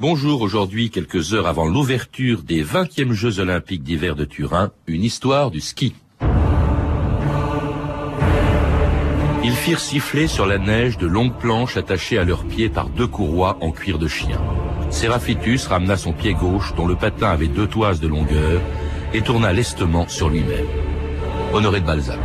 Bonjour, aujourd'hui, quelques heures avant l'ouverture des 20e Jeux Olympiques d'hiver de Turin, une histoire du ski. Ils firent siffler sur la neige de longues planches attachées à leurs pieds par deux courroies en cuir de chien. Séraphitus ramena son pied gauche, dont le patin avait deux toises de longueur, et tourna lestement sur lui-même. Honoré de Balzac.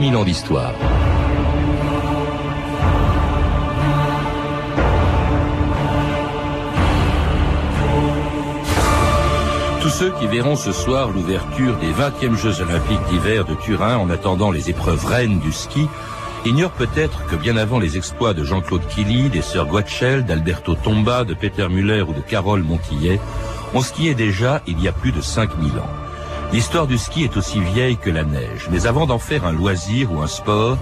2000 ans d'histoire. Tous ceux qui verront ce soir l'ouverture des 20e Jeux Olympiques d'hiver de Turin en attendant les épreuves reines du ski ignorent peut-être que bien avant les exploits de Jean-Claude Killy, des sœurs Guachel, d'Alberto Tomba, de Peter Muller ou de Carole Montillet, on skiait déjà il y a plus de 5000 ans. L'histoire du ski est aussi vieille que la neige, mais avant d'en faire un loisir ou un sport,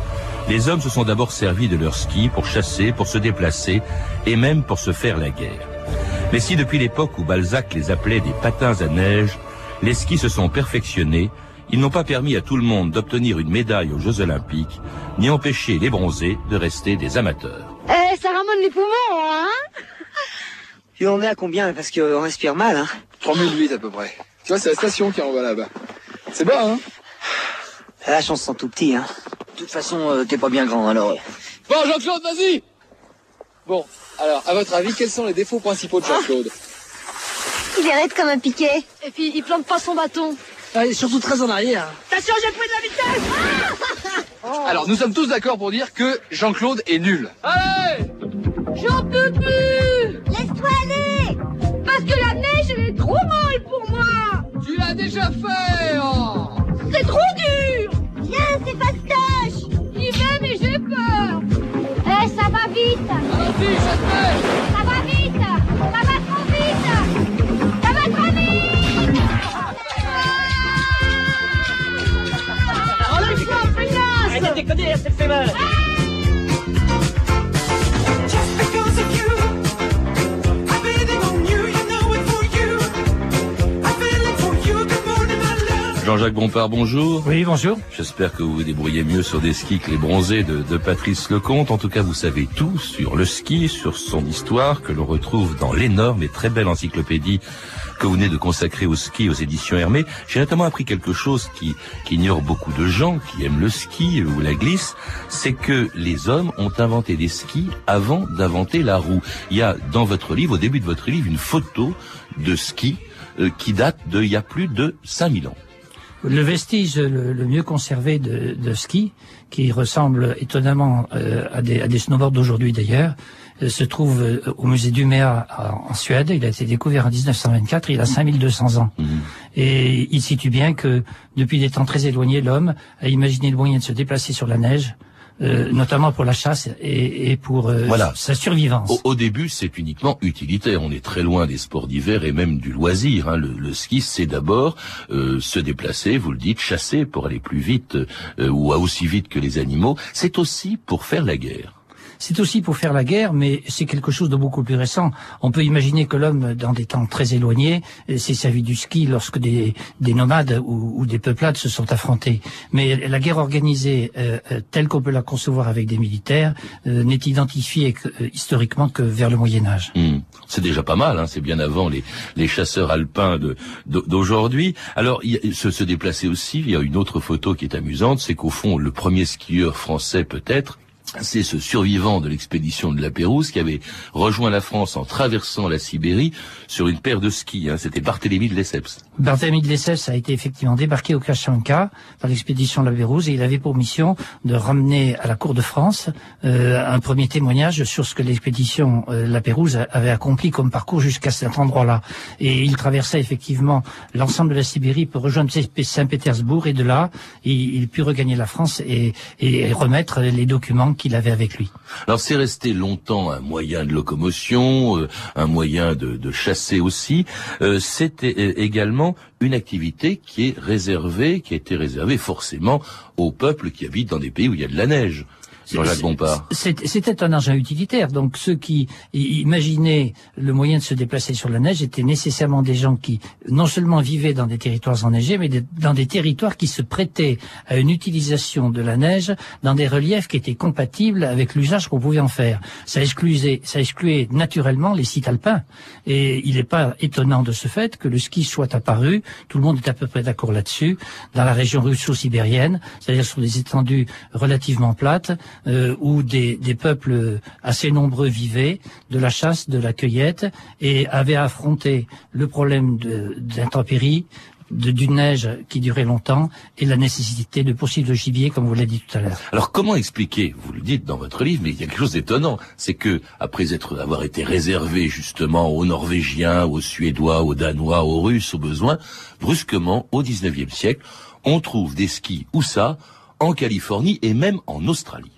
les hommes se sont d'abord servis de leur ski pour chasser, pour se déplacer et même pour se faire la guerre. Mais si depuis l'époque où Balzac les appelait des patins à neige, les skis se sont perfectionnés, ils n'ont pas permis à tout le monde d'obtenir une médaille aux Jeux Olympiques, ni empêché les bronzés de rester des amateurs. Eh, ça ramène les poumons, hein? Et on est à combien? Parce qu'on respire mal, hein 3008 à peu près. Tu vois, c'est la station qui envoie là-bas. C'est bas, hein? La chance sont tout petits, hein. De toute façon, euh, t'es pas bien grand, alors... Bon, Jean-Claude, vas-y Bon, alors, à votre avis, quels sont les défauts principaux de Jean-Claude? Il est raide comme un piquet. Et puis, il plante pas son bâton. Ah, il est surtout très en arrière. Attention, j'ai pris de la vitesse Alors, nous sommes tous d'accord pour dire que Jean-Claude est nul. Allez J'en peux plus Laisse-toi aller Parce que la neige, elle est trop molle déjà fait oh C'est trop dur. Viens, c'est fastoche. J'y vais, mais j'ai peur. Eh, ça va vite. Allons-y, ça te Jean-Jacques Bompard, bonjour. Oui, bonjour. J'espère que vous vous débrouillez mieux sur des skis que les bronzés de, de Patrice Lecomte. En tout cas, vous savez tout sur le ski, sur son histoire, que l'on retrouve dans l'énorme et très belle encyclopédie que vous venez de consacrer au ski aux éditions Hermé. J'ai notamment appris quelque chose qui qu'ignore beaucoup de gens qui aiment le ski ou la glisse, c'est que les hommes ont inventé des skis avant d'inventer la roue. Il y a dans votre livre, au début de votre livre, une photo de ski euh, qui date de il y a plus de 5000 ans. Le vestige le, le mieux conservé de, de ski, qui ressemble étonnamment euh, à, des, à des snowboards d'aujourd'hui d'ailleurs, euh, se trouve euh, au musée d'Umeå en Suède. Il a été découvert en 1924, il a 5200 ans. Et il situe bien que depuis des temps très éloignés, l'homme a imaginé le moyen de se déplacer sur la neige, euh, notamment pour la chasse et, et pour euh, Voilà. sa survivance. Au, au début, c'est uniquement utilitaire. On est très loin des sports d'hiver et même du loisir. hein. Le, le ski, c'est d'abord euh, se déplacer, vous le dites, chasser pour aller plus vite euh, ou à aussi vite que les animaux. C'est aussi pour faire la guerre. C'est aussi pour faire la guerre, mais c'est quelque chose de beaucoup plus récent. On peut imaginer que l'homme, dans des temps très éloignés, euh, s'est servi du ski lorsque des, des nomades ou, des peuplades se sont affrontés. Mais la guerre organisée, euh, euh, telle qu'on peut la concevoir avec des militaires, euh, n'est identifiée que- euh, historiquement que vers le Moyen Âge. Hmm. C'est déjà pas mal, hein. c'est bien avant les, chasseurs alpins d'aujourd'hui. Alors, se, se déplacer aussi, il y a une autre photo qui est amusante, c'est qu'au fond, le premier skieur français peut-être, c'est ce survivant de l'expédition de la Pérouse qui avait rejoint la France en traversant la Sibérie sur une paire de skis. Hein. C'était Barthélemy de Lesseps. Barthélemy de Lesseps a été effectivement débarqué au Kachanka par l'expédition la Pérouse et il avait pour mission de ramener à la cour de France euh, un premier témoignage sur ce que l'expédition euh, la Pérouse avait accompli comme parcours jusqu'à cet endroit-là. Et il traversait effectivement l'ensemble de la Sibérie pour rejoindre Saint-Pétersbourg et de là, il, put regagner la France et, et remettre les documents qu'il avait avec lui. Alors c'est resté longtemps un moyen de locomotion, euh, un moyen de, chasser aussi. Euh, C'était également une activité qui est réservée, qui a été réservée forcément aux peuples qui habitent dans des pays où il y a de la neige. C'était un engin utilitaire. Donc ceux qui imaginaient le moyen de se déplacer sur la neige étaient nécessairement des gens qui non seulement vivaient dans des territoires enneigés, mais dans des territoires qui se prêtaient à une utilisation de la neige dans des reliefs qui étaient compatibles avec l'usage qu'on pouvait en faire. Ça excluait, ça excluait naturellement les sites alpins. Et il n'est pas étonnant de ce fait que le ski soit apparu, tout le monde est à peu près d'accord là-dessus, dans la région russo-sibérienne, c'est-à-dire sur des étendues relativement plates, euh, où des, des peuples assez nombreux vivaient de la chasse, de la cueillette, et avaient affronté le problème d'intempéries, d'une neige qui durait longtemps, et la nécessité de poursuivre le gibier, comme vous l'avez dit tout à l'heure. Alors comment expliquer, vous le dites dans votre livre, mais il y a quelque chose d'étonnant, c'est que après être avoir été réservé justement aux Norvégiens, aux Suédois, aux Danois, aux Russes au besoin, brusquement au 19e siècle, on trouve des skis où ça en Californie et même en Australie.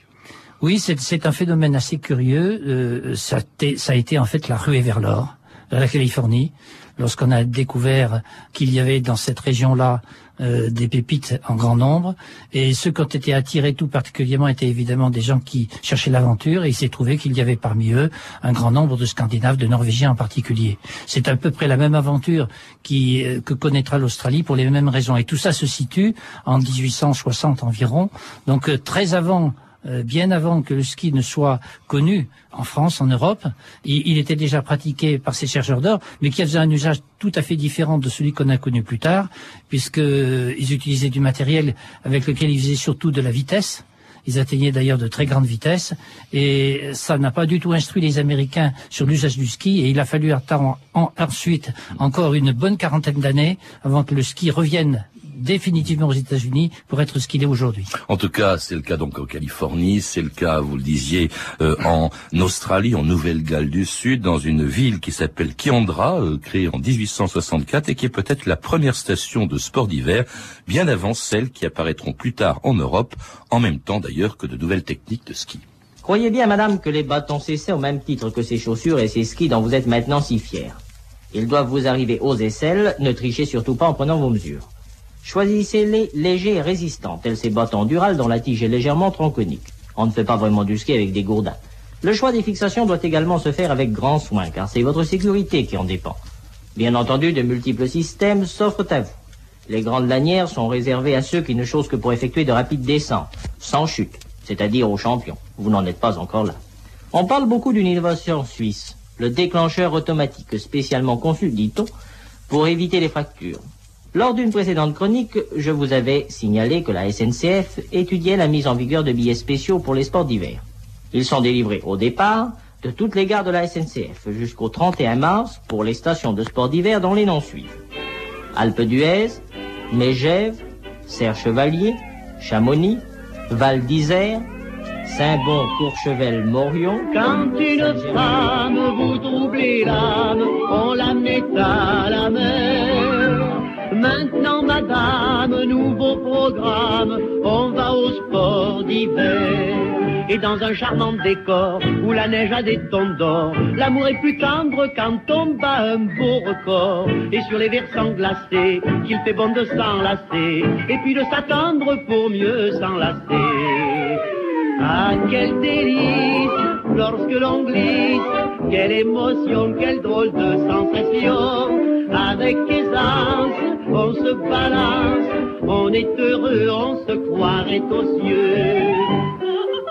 Oui, c'est un phénomène assez curieux. Euh, ça, ça a été en fait la ruée vers l'or, vers la Californie, lorsqu'on a découvert qu'il y avait dans cette région-là euh, des pépites en grand nombre. Et ceux qui ont été attirés tout particulièrement étaient évidemment des gens qui cherchaient l'aventure. Et il s'est trouvé qu'il y avait parmi eux un grand nombre de Scandinaves, de Norvégiens en particulier. C'est à peu près la même aventure qui, euh, que connaîtra l'Australie pour les mêmes raisons. Et tout ça se situe en 1860 environ, donc euh, très avant euh, bien avant que le ski ne soit connu en France, en Europe, il, il était déjà pratiqué par ces chercheurs d'or, mais qui faisait un usage tout à fait différent de celui qu'on a connu plus tard, puisqu'ils utilisaient du matériel avec lequel ils faisaient surtout de la vitesse. Ils atteignaient d'ailleurs de très grandes vitesses et ça n'a pas du tout instruit les Américains sur l'usage du ski et il a fallu attendre en- ensuite encore une bonne quarantaine d'années avant que le ski revienne définitivement aux États-Unis pour être ce qu'il est aujourd'hui. En tout cas, c'est le cas donc en Californie, c'est le cas, vous le disiez, euh, en Australie, en Nouvelle-Galles du Sud, dans une ville qui s'appelle Kiandra, euh, créée en 1864 et qui est peut-être la première station de sport d'hiver, bien avant celles qui apparaîtront plus tard en Europe, en même temps d'ailleurs que de nouvelles techniques de ski. Croyez bien, madame, que les bâtons cessaient au même titre que ces chaussures et ces skis dont vous êtes maintenant si fiers. Ils doivent vous arriver aux aisselles, ne trichez surtout pas en prenant vos mesures. Choisissez-les légers et résistants, tels ces bâtons Dural dont la tige est légèrement tronconique. On ne fait pas vraiment du ski avec des gourdins. Le choix des fixations doit également se faire avec grand soin, car c'est votre sécurité qui en dépend. Bien entendu, de multiples systèmes s'offrent à vous. Les grandes lanières sont réservées à ceux qui ne chaussent que pour effectuer de rapides descentes, sans chute, c'est-à-dire aux champions. Vous n'en êtes pas encore là. On parle beaucoup d'une innovation suisse, le déclencheur automatique spécialement conçu, dit-on, pour éviter les fractures. Lors d'une précédente chronique, je vous avais signalé que la SNCF étudiait la mise en vigueur de billets spéciaux pour les sports d'hiver. Ils sont délivrés au départ de toutes les gares de la SNCF jusqu'au 31 mars pour les stations de sports d'hiver dont les noms suivent. Alpes d'Huez, Mégève, Serre-Chevalier, Chamonix, Val d'Isère, Saint-Bon, Courchevel, Morion. Quand une femme vous troublez l'âme, on la met à la mer. Maintenant, madame, nouveau programme, on va au sport d'hiver. Et dans un charmant décor où la neige a des tons d'or, l'amour est plus tendre quand on bat un beau record. Et sur les versants glacés, qu'il fait bon de s'enlacer, et puis de s'attendre pour mieux s'enlacer. Ah, quel délice lorsque l'on glisse, quelle émotion, quelle drôle de sensation. Avec on se balance, on est heureux, on se croirait aux cieux.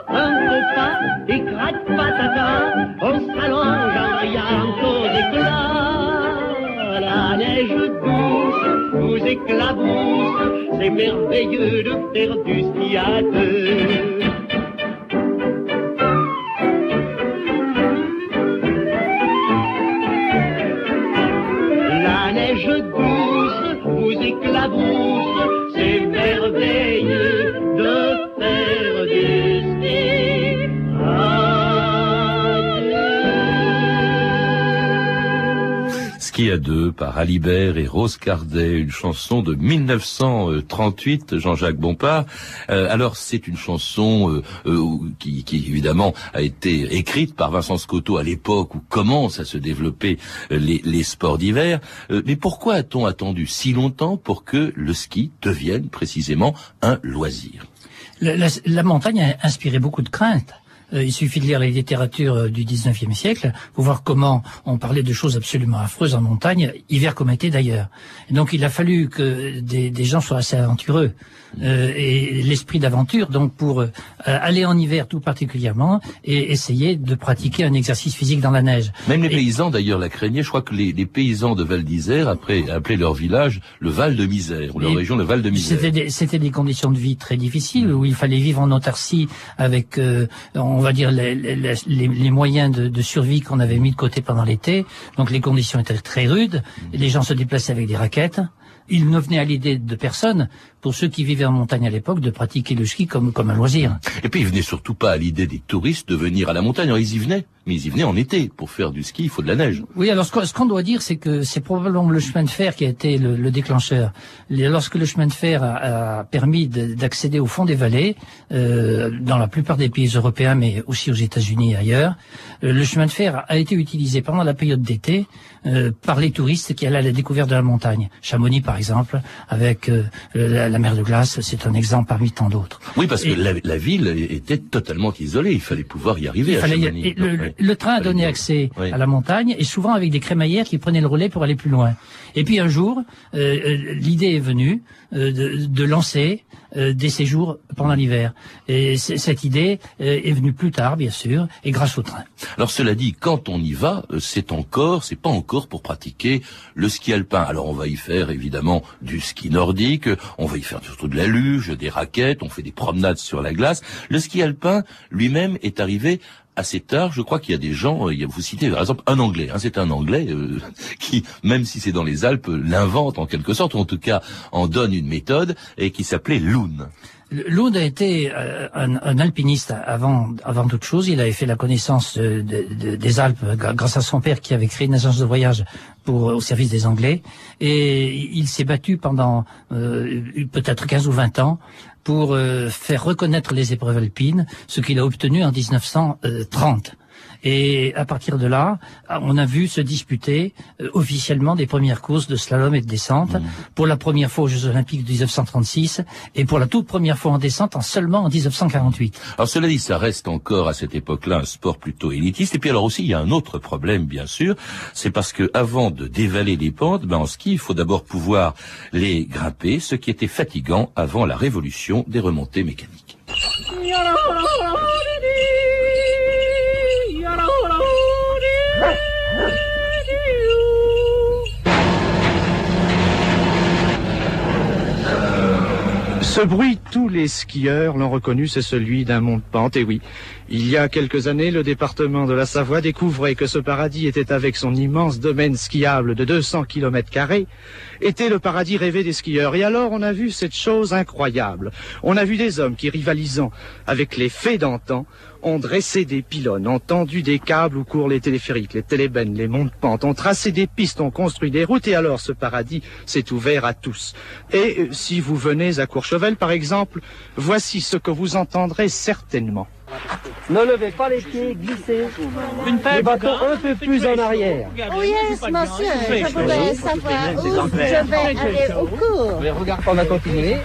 Un faux pas et crac patata, on s'allonge en riant aux éclats. La neige douce nous éclabousse, c'est merveilleux de faire du ski par Alibert et Rose Cardet, une chanson de 1938, Jean-Jacques Bompard. Euh, alors c'est une chanson euh, euh, qui, évidemment a été écrite par Vincent Scotto à l'époque où commencent à se développer les, sports d'hiver. Mais pourquoi a-t-on attendu si longtemps pour que le ski devienne précisément un loisir? La, la- la montagne a inspiré beaucoup de craintes. Euh, il suffit de lire les littératures euh, du 19e siècle pour voir comment on parlait de choses absolument affreuses en montagne, hiver comme été d'ailleurs. Donc il a fallu que des, des gens soient assez aventureux euh, et l'esprit d'aventure donc pour euh, aller en hiver tout particulièrement et essayer de pratiquer un exercice physique dans la neige. Même les Et- paysans d'ailleurs la craignaient. Je crois que les, les paysans de Val d'Isère après appelaient leur village le Val de Misère ou leur Et région le Val de Misère. C'était des, des conditions de vie très difficiles où il fallait vivre en autarcie avec, euh, on va dire, les, les, les- les moyens de, de survie qu'on avait mis de côté pendant l'été. Donc les conditions étaient très rudes. Les gens se déplaçaient avec des raquettes. Il ne venait à l'idée de personne, pour ceux qui vivaient en montagne à l'époque, de pratiquer le ski comme, comme un loisir. Et puis, ils venaient surtout pas à l'idée des touristes de venir à la montagne. Alors, ils y venaient, mais ils y venaient en été. Pour faire du ski, il faut de la neige. Oui, alors ce qu'on doit dire, c'est que c'est probablement le chemin de fer qui a été le, le déclencheur. Lorsque le chemin de fer a, a permis de- d'accéder au fond des vallées, euh, dans la plupart des pays européens, mais aussi aux États-Unis et ailleurs, euh, le chemin de fer a été utilisé pendant la période d'été euh, par les touristes qui allaient à la découverte de la montagne. Chamonix, par exemple, avec euh, la, la mer de glace, c'est un exemple parmi tant d'autres. Oui, parce que la, la ville était totalement isolée. Il fallait pouvoir y arriver Il à fallait Chamonix. et le, Ouais. Le train a donné accès Oui. à la montagne et souvent avec des crémaillères qui prenaient le relais pour aller plus loin. Et puis un jour, euh, euh, l'idée est venue euh, de, de lancer euh, des séjours pendant l'hiver. Et cette idée est venue plus tard, bien sûr, et grâce au train. Alors cela dit, quand on y va, c'est encore, c'est pas encore pour pratiquer le ski alpin. Alors on va y faire évidemment du ski nordique, on va y faire surtout de la luge, des raquettes, on fait des promenades sur la glace. Le ski alpin lui-même est arrivé assez tard. Je crois qu'il y a des gens, euh, vous citez par exemple un Anglais, hein, c'est un Anglais euh, qui, même si c'est dans les Alpes, l'invente en quelque sorte, ou en tout cas en donne une méthode, et qui s'appelait Loon. Loud a été euh, un, alpiniste avant, avant toute chose. Il avait fait la connaissance euh, de- de- des Alpes grâce à son père qui avait créé une agence de voyage pour, au service des Anglais. Et il s'est battu pendant euh, peut-être 15 ou 20 ans pour euh, faire reconnaître les épreuves alpines, ce qu'il a obtenu en 1930. Et à partir de là, on a vu se disputer euh, officiellement des premières courses de slalom et de descente, pour la première fois aux Jeux Olympiques de 1936 et pour la toute première fois en descente en seulement en 1948. Alors cela dit, ça reste encore à cette époque-là un sport plutôt élitiste. Et puis alors aussi, il y a un autre problème, bien sûr, c'est parce que avant de dévaler les pentes, ben en ski, il faut d'abord pouvoir les grimper, ce qui était fatigant avant la révolution des remontées mécaniques. Ce bruit, tous les skieurs l'ont reconnu, c'est celui d'un mont de pente. Et oui, il y a quelques années, le département de la Savoie découvrait que ce paradis était avec son immense domaine skiable de 200 km était le paradis rêvé des skieurs. Et alors, on a vu cette chose incroyable. On a vu des hommes qui, rivalisant avec les fées d'antan, ont dressé des pylônes, ont tendu des câbles où courent les téléphériques, les télébennes, les monts de pente, ont tracé des pistes, ont construit des routes, et alors ce paradis s'est ouvert à tous. Et euh, si vous venez à Courchevel, par exemple, voici ce que vous entendrez certainement. Ne levez pas les pieds, glissez. les bâtons un peu plus en arrière. Oh yes, monsieur, je voudrais savoir où je vais aller au cours. Mais regarde, on va continuer.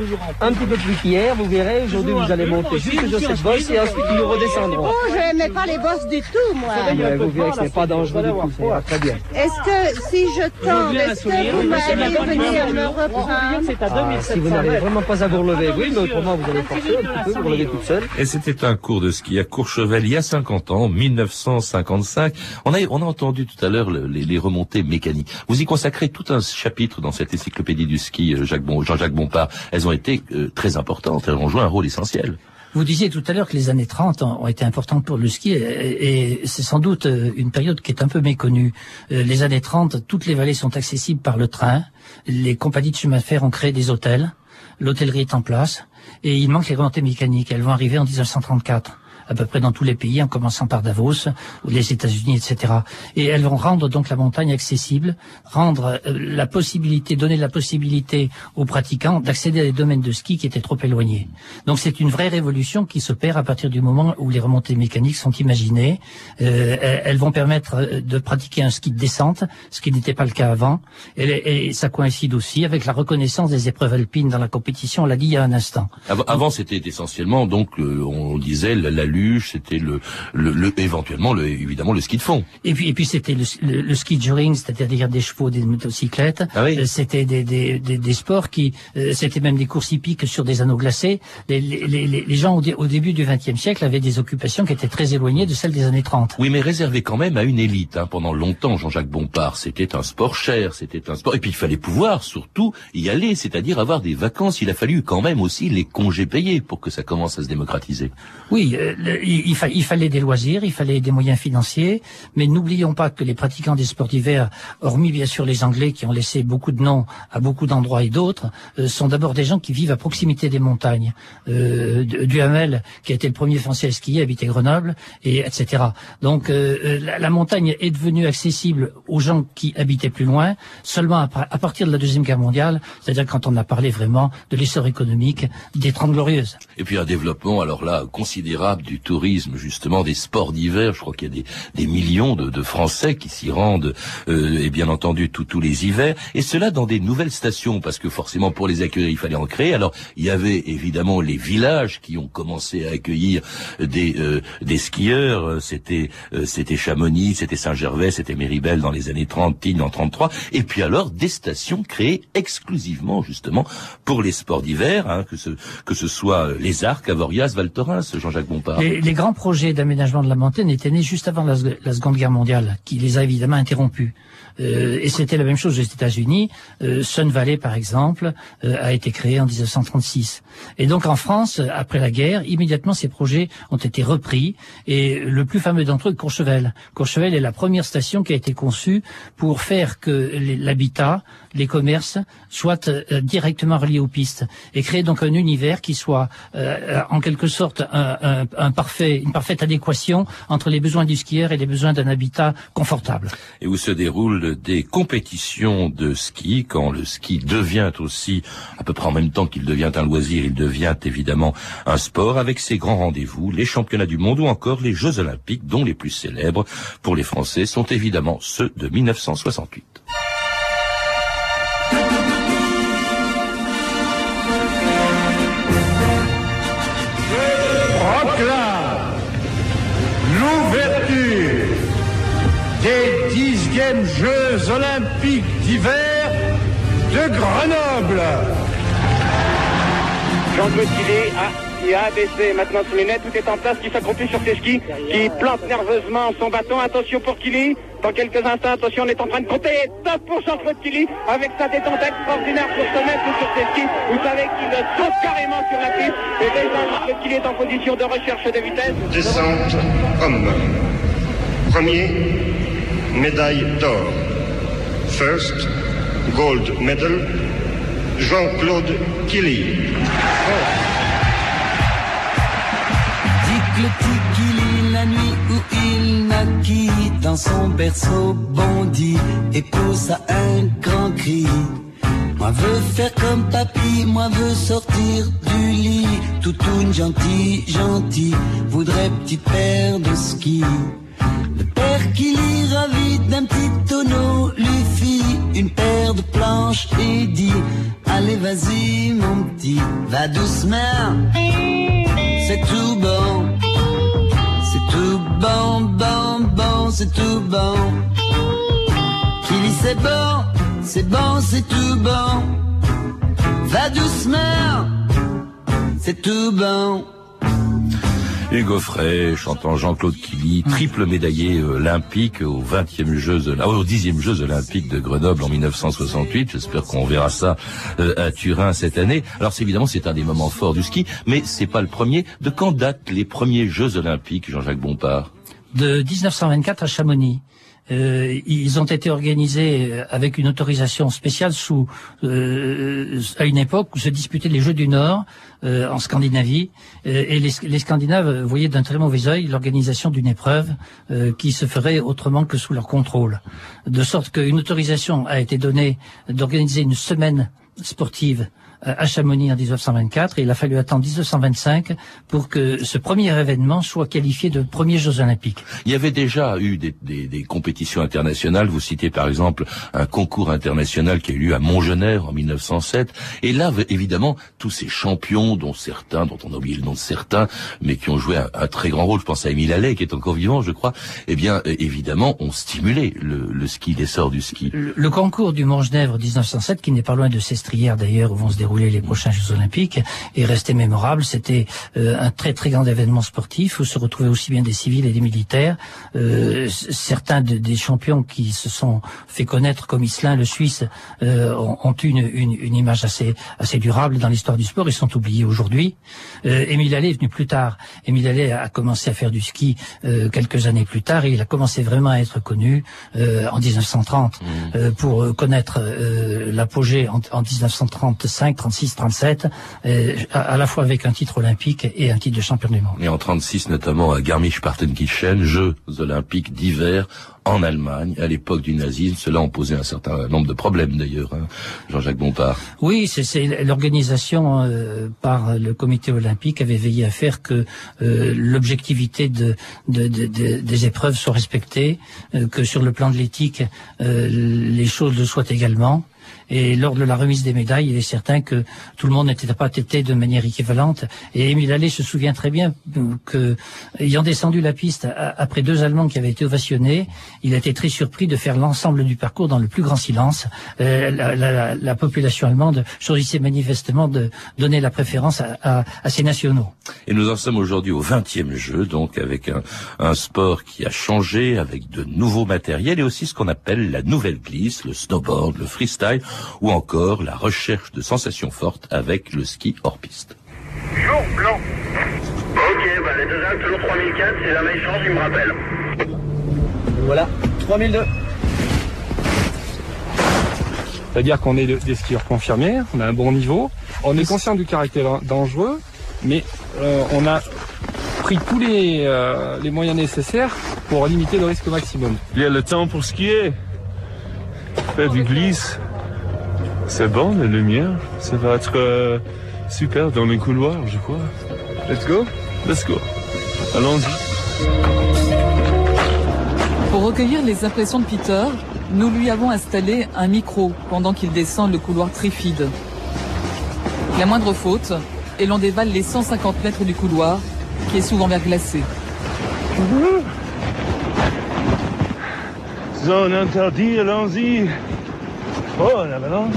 Un petit peu plus qu'hier, vous verrez, aujourd'hui vous allez monter jusque sur cette bosse et ensuite nous redescendrons. Oh, je n'aimais pas les bosses du tout, moi. Mais vous verrez que ce n'est pas dangereux du tout, ça très bien. Est-ce que si je tombe, est-ce que vous m'allez venir me reprendre Ah, si vous n'arrivez vraiment pas à vous relever, oui, mais autrement vous allez forcer un petit peu, vous relevez toute seule. Et c'était un cours de ski à Courchevel il y a 50 ans, 1955. On a, on a entendu tout à l'heure le- les, les remontées mécaniques. Vous y consacrez tout un chapitre dans cette encyclopédie du ski, euh, Jacques bon, Jean-Jacques Bompard. Elles ont été euh, très importantes, elles ont joué un rôle essentiel. Vous disiez tout à l'heure que les années 30 ont été importantes pour le ski et, et c'est sans doute euh, une période qui est un peu méconnue. Euh, Les années 30, toutes les vallées sont accessibles par le train. Les compagnies de chemin de fer ont créé des hôtels. L'hôtellerie est en place et il manque les remontées mécaniques. Elles vont arriver en 1934 à peu près dans tous les pays, en commençant par Davos, ou les États-Unis, etc. Et elles vont rendre donc la montagne accessible, rendre euh, la possibilité, donner la possibilité aux pratiquants d'accéder à des domaines de ski qui étaient trop éloignés. Donc c'est une vraie révolution qui s'opère à partir du moment où les remontées mécaniques sont imaginées. Euh, elles vont permettre euh, de pratiquer un ski de descente, ce qui n'était pas le cas avant. Et, ça coïncide aussi avec la reconnaissance des épreuves alpines dans la compétition, on l'a dit il y a un instant. Avant, c'était essentiellement donc le- on disait la, la luge, c'était le, le, le- éventuellement le, évidemment le ski de fond. Et puis, et puis c'était le, le, le ski touring, c'est-à-dire des chevaux, des motocyclettes. Ah oui. Euh, C'était des, des, des, des sports qui, euh, c'était même des courses hippiques sur des anneaux glacés. Les, les, les, les gens au, dé- au début du XXe siècle avaient des occupations qui étaient très éloignées de celles des années 30. Oui, mais réservé quand même à une élite. Hein. Pendant longtemps, Jean-Jacques Bompard, c'était un sport cher, c'était un sport. Et puis il fallait pouvoir surtout y aller, c'est-à-dire avoir des vacances. Il a fallu quand même aussi les congés payés pour que ça commence à se démocratiser. Oui, euh, il, il fa- il fallait des loisirs, il fallait des moyens financiers, mais n'oublions pas que les pratiquants des sports d'hiver, hormis bien sûr les Anglais qui ont laissé beaucoup de noms à beaucoup d'endroits et d'autres, euh, sont d'abord des gens qui vivent à proximité des montagnes. Euh, du- Duhamel, qui a été le premier Français à skier, habitait Grenoble, et etc. Donc euh, euh, la, montagne est devenue accessible aux gens qui habitaient plus loin seulement à, à partir de la deuxième guerre mondiale, c'est-à-dire quand on a parlé vraiment de l'essor économique des Trente Glorieuses. Et puis un développement, alors là, considérable du tourisme, justement, des sports d'hiver. Je crois qu'il y a des, des millions de, de Français qui s'y rendent, euh, et bien entendu, tous les hivers. Et cela dans des nouvelles stations, parce que forcément, pour les accueillir, il fallait en créer. Alors, il y avait évidemment les villages qui ont commencé à accueillir des, euh, des skieurs. C'était euh, c'était Chamonix, c'était Saint-Gervais, c'était Méribel dans les années 30, Tignes en 33. Et puis alors, des stations créées exclusivement, justement, pour les sports d'hiver, hein, que ce que ce soit les Arcs, Avoriaz, Val Thorens, Jean-Jacques Bompard. Les, grands projets d'aménagement de la montagne étaient nés juste avant la Seconde Guerre mondiale, qui les a évidemment interrompus. Euh, et c'était la même chose aux États-Unis. Euh, Sun Valley, par exemple, euh, a été créé en 1936. Et donc en France, après la guerre, immédiatement ces projets ont été repris. Et le plus fameux d'entre eux, Courchevel. Courchevel est la première station qui a été conçue pour faire que l'habitat, les commerces soient directement reliés aux pistes et créer donc un univers qui soit en quelque sorte un, parfait, une parfaite adéquation entre les besoins du skieur et les besoins d'un habitat confortable. et où se des compétitions de ski, quand le ski devient aussi, à peu près en même temps qu'il devient un loisir, il devient évidemment un sport, avec ses grands rendez-vous, les championnats du monde ou encore les Jeux olympiques, dont les plus célèbres pour les Français sont évidemment ceux de 1968. proclame l'ouverture des dixièmes Jeux Grenoble. Jean-Claude Killy a, qui a abaissé maintenant ses lunettes, tout est en place, qui s'accroupit sur ses skis, qui plante nerveusement son bâton. Attention pour Killy, dans quelques instants, attention, on est en train de compter. Top pour Jean-Claude Killy, avec sa détente extraordinaire pour se mettre sur ses skis. Vous savez qu'il saute carrément sur la piste. Et déjà, Jean-Claude Killy est en position de recherche de vitesse. Descente homme. Premier, médaille d'or. First, gold medal, Jean-Claude Killy. Dick la nuit où il naquit, dans son berceau bondit et poussa un grand cri. Moi veux faire comme papy, moi veux sortir du lit, toutoune gentil, gentil, voudrait petit père de ski. Le père Killy, ravi d'un petit et dit, allez vas-y mon petit, va doucement, c'est tout bon. C'est tout bon, bon, bon, c'est tout bon. Killy, c'est bon, c'est bon, c'est tout bon. Va doucement, c'est tout bon. Hugo Frey chantant Jean-Claude Killy, triple médaillé euh, olympique aux 20e Jeux, Ola- aux 10e Jeux olympiques de Grenoble en 1968. J'espère qu'on verra ça euh, à Turin cette année. Alors c'est évidemment c'est un des moments forts du ski, mais c'est pas le premier. De quand datent les premiers Jeux olympiques, Jean-Jacques Bompard? De 1924 à Chamonix. Euh, ils ont été organisés euh, avec une autorisation spéciale sous euh, à une époque où se disputaient les Jeux du Nord en Scandinavie. Et les, Scandinaves voyaient d'un très mauvais œil l'organisation d'une épreuve qui se ferait autrement que sous leur contrôle, de sorte qu'une autorisation a été donnée d'organiser une semaine sportive à Chamonix en 1924 et il a fallu attendre 1925 pour que ce premier événement soit qualifié de premier Jeux Olympiques. Il y avait déjà eu des, des- des compétitions internationales. Vous citez par exemple un concours international qui a eu lieu à Montgener en 1907. Et là, évidemment, tous ces champions, dont certains, dont on a oublié le nom de certains, mais qui ont joué un, un très grand rôle, je pense à Émile Allais, qui est encore vivant, je crois, eh bien, euh, évidemment, ont stimulé le, le ski, l'essor du ski. Le, le concours du Mont-Genèvre 1907, qui n'est pas loin de Sestrières d'ailleurs, où vont se dérouler les prochains Jeux Olympiques, est resté mémorable. C'était euh, un très très grand événement sportif où se retrouvaient aussi bien des civils et des militaires. Euh, certains de- des champions qui se sont fait connaître, comme Islin, le Suisse, euh, ont, ont une, une, une image assez assez durable dans l'histoire du sport. Ils sont oubliés aujourd'hui. Émile Allais est venu plus tard. Émile Allais a commencé à faire du ski quelques années plus tard et il a commencé vraiment à être connu en 1930 euh, pour connaître l'apogée en, en 1935, 36, 37, euh, à, la fois avec un titre olympique et un titre de champion du monde. Et en 36 notamment à Garmisch-Partenkirchen, Jeux olympiques d'hiver en Allemagne, à l'époque du nazisme. Cela ont posé un certain nombre de problèmes d'ailleurs, hein, Jean-Jacques Bompard. Oui, c'est- l'organisation euh, par le comité olympique avait veillé à faire que euh, l'objectivité de, de- de- de- des épreuves soit respectée, euh, que sur le plan de l'éthique, euh, les choses le soient également. Et lors de la remise des médailles, il est certain que tout le monde n'était pas traité de manière équivalente. Et Émile Allais se souvient très bien que, ayant descendu la piste après deux Allemands qui avaient été ovationnés, il a été très surpris de faire l'ensemble du parcours dans le plus grand silence. Euh, la, la- la- la population allemande choisissait manifestement de donner la préférence à, à- ses nationaux. Et nous en sommes aujourd'hui au 20e jeu, donc avec un sport qui a changé, avec de nouveaux matériels et aussi ce qu'on appelle la nouvelle glisse, le snowboard, le freestyle ou encore la recherche de sensations fortes avec le ski hors piste. Jour blanc. Ok, bah les deux Alpes, toujours 3004, si jamais il change, il me rappelle. Voilà, 3002. C'est-à-dire qu'on est de- des skieurs confirmés, on a un bon niveau, on est conscient du caractère dangereux, mais euh, on a pris tous les, euh, les moyens nécessaires pour limiter le risque au maximum. Il y a le temps pour skier. Faire du glisse. C'est bon, la lumière? Ça va être euh, super dans le couloir, je crois. Let's go. Let's go. Allons-y. Pour recueillir les impressions de Peter, nous lui avons installé un micro pendant qu'il descend le couloir trifide. La moindre faute, et l'on dévale les 150 mètres du couloir, qui est souvent verglacé. Zone interdite, allons-y. Oh, la balance.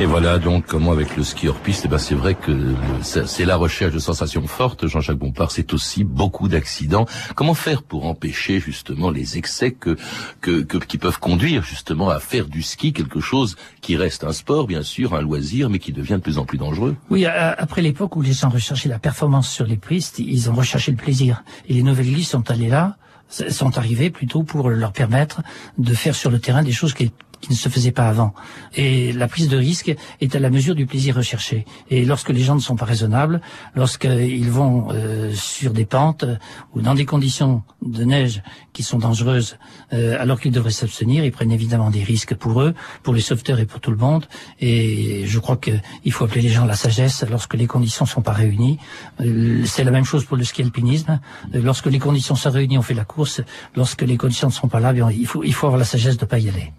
Et voilà donc comment avec le ski hors piste, eh ben c'est vrai que c'est la recherche de sensations fortes. Jean-Jacques Bompard, c'est aussi beaucoup d'accidents. Comment faire pour empêcher justement les excès que, que, que- qui peuvent conduire justement à faire du ski quelque chose qui reste un sport, bien sûr, un loisir, mais qui devient de plus en plus dangereux? Oui, à- après l'époque où les gens recherchaient la performance sur les pistes, ils ont recherché le plaisir. Et les nouvelles glisses sont allées là, sont arrivées plutôt pour leur permettre de faire sur le terrain des choses qui qui ne se faisaient pas avant. Et la prise de risque est à la mesure du plaisir recherché. Et lorsque les gens ne sont pas raisonnables, lorsqu'ils vont euh, sur des pentes euh, ou dans des conditions de neige qui sont dangereuses, euh, alors qu'ils devraient s'abstenir, ils prennent évidemment des risques pour eux, pour les sauveteurs et pour tout le monde. Et je crois qu'il faut appeler les gens à la sagesse lorsque les conditions sont pas réunies. Euh, C'est la même chose pour le ski alpinisme. Euh, Lorsque les conditions sont réunies, on fait la course. Lorsque les conditions ne sont pas là, il faut, il faut avoir la sagesse de pas y aller.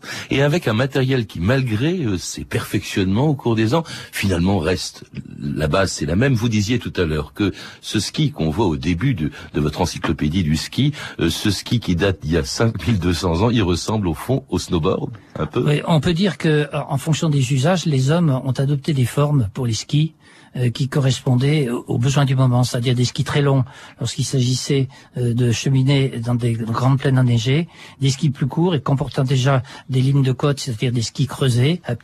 Avec un matériel qui, malgré euh, ses perfectionnements au cours des ans, finalement reste la base, c'est la même. Vous disiez tout à l'heure que ce ski qu'on voit au début de, votre encyclopédie du ski, euh, ce ski qui date d'il y a 5200 ans, il ressemble au fond au snowboard, un peu? On peut dire que, en fonction des usages, les hommes ont adopté des formes pour les skis euh, qui correspondaient aux besoins du moment, c'est-à-dire des skis très longs lorsqu'il s'agissait euh, de cheminer dans des grandes plaines enneigées, des skis plus courts et comportant déjà des lignes de côte, c'est-à-dire des skis creusés, euh,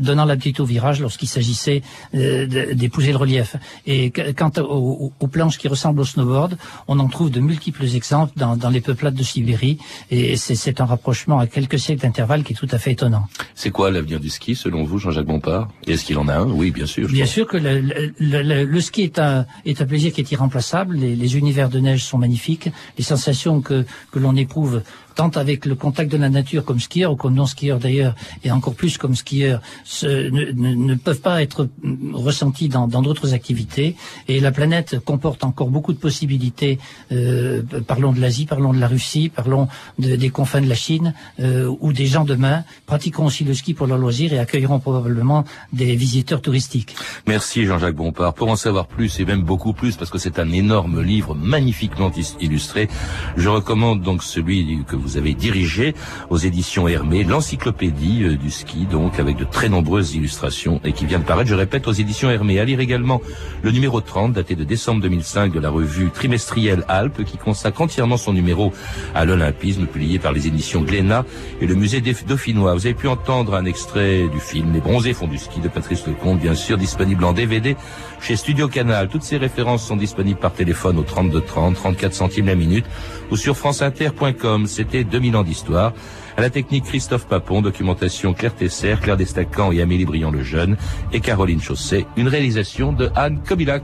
donnant l'aptitude au virage lorsqu'il s'agissait euh, d'épouser le relief. Et quant aux, planches qui ressemblent au snowboard, on en trouve de multiples exemples dans, dans les peuplades de Sibérie, et c'est- un rapprochement à quelques siècles d'intervalle qui est tout à fait étonnant. C'est quoi l'avenir du ski selon vous, Jean-Jacques Bompard? Est-ce qu'il en a un? Oui, bien sûr. Bien pense. sûr que le, le- ski est un, plaisir qui est irremplaçable. Les, univers de neige sont magnifiques. Les sensations que l'on éprouve tant avec le contact de la nature comme skieur ou comme non-skieur d'ailleurs, et encore plus comme skieur, ne, ne- peuvent pas être ressenties dans d'autres activités. Et la planète comporte encore beaucoup de possibilités. Euh, parlons de l'Asie, parlons de la Russie, parlons de- des confins de la Chine, euh, où des gens demain pratiqueront aussi le ski pour leur loisir et accueilleront probablement des visiteurs touristiques. Merci Jean-Jacques Bompard. Pour en savoir plus et même beaucoup plus, parce que c'est un énorme livre magnifiquement illustré, je recommande donc celui que vous avez dirigé aux éditions Hermé, l'encyclopédie euh, du ski, donc avec de très nombreuses illustrations et qui vient de paraître, je répète, aux éditions Hermé. À lire également le numéro 30, daté de décembre 2005 de la revue trimestrielle Alpes, qui consacre entièrement son numéro à l'olympisme, publié par les éditions Glénat et le musée des Dauphinois. Vous avez pu entendre un extrait du film Les bronzés font du ski de Patrice Lecomte, bien sûr, disponible en DVD chez Studio Canal. Toutes ces références sont disponibles par téléphone au 32 30, 34 centimes la minute ou sur franceinter.com. C'était 2000 ans d'histoire. À la technique Christophe Papon, documentation Claire Tesser, Claire Destacan et Amélie Briand le Jeune et Caroline Chausset. Une réalisation de Anne Kobilac.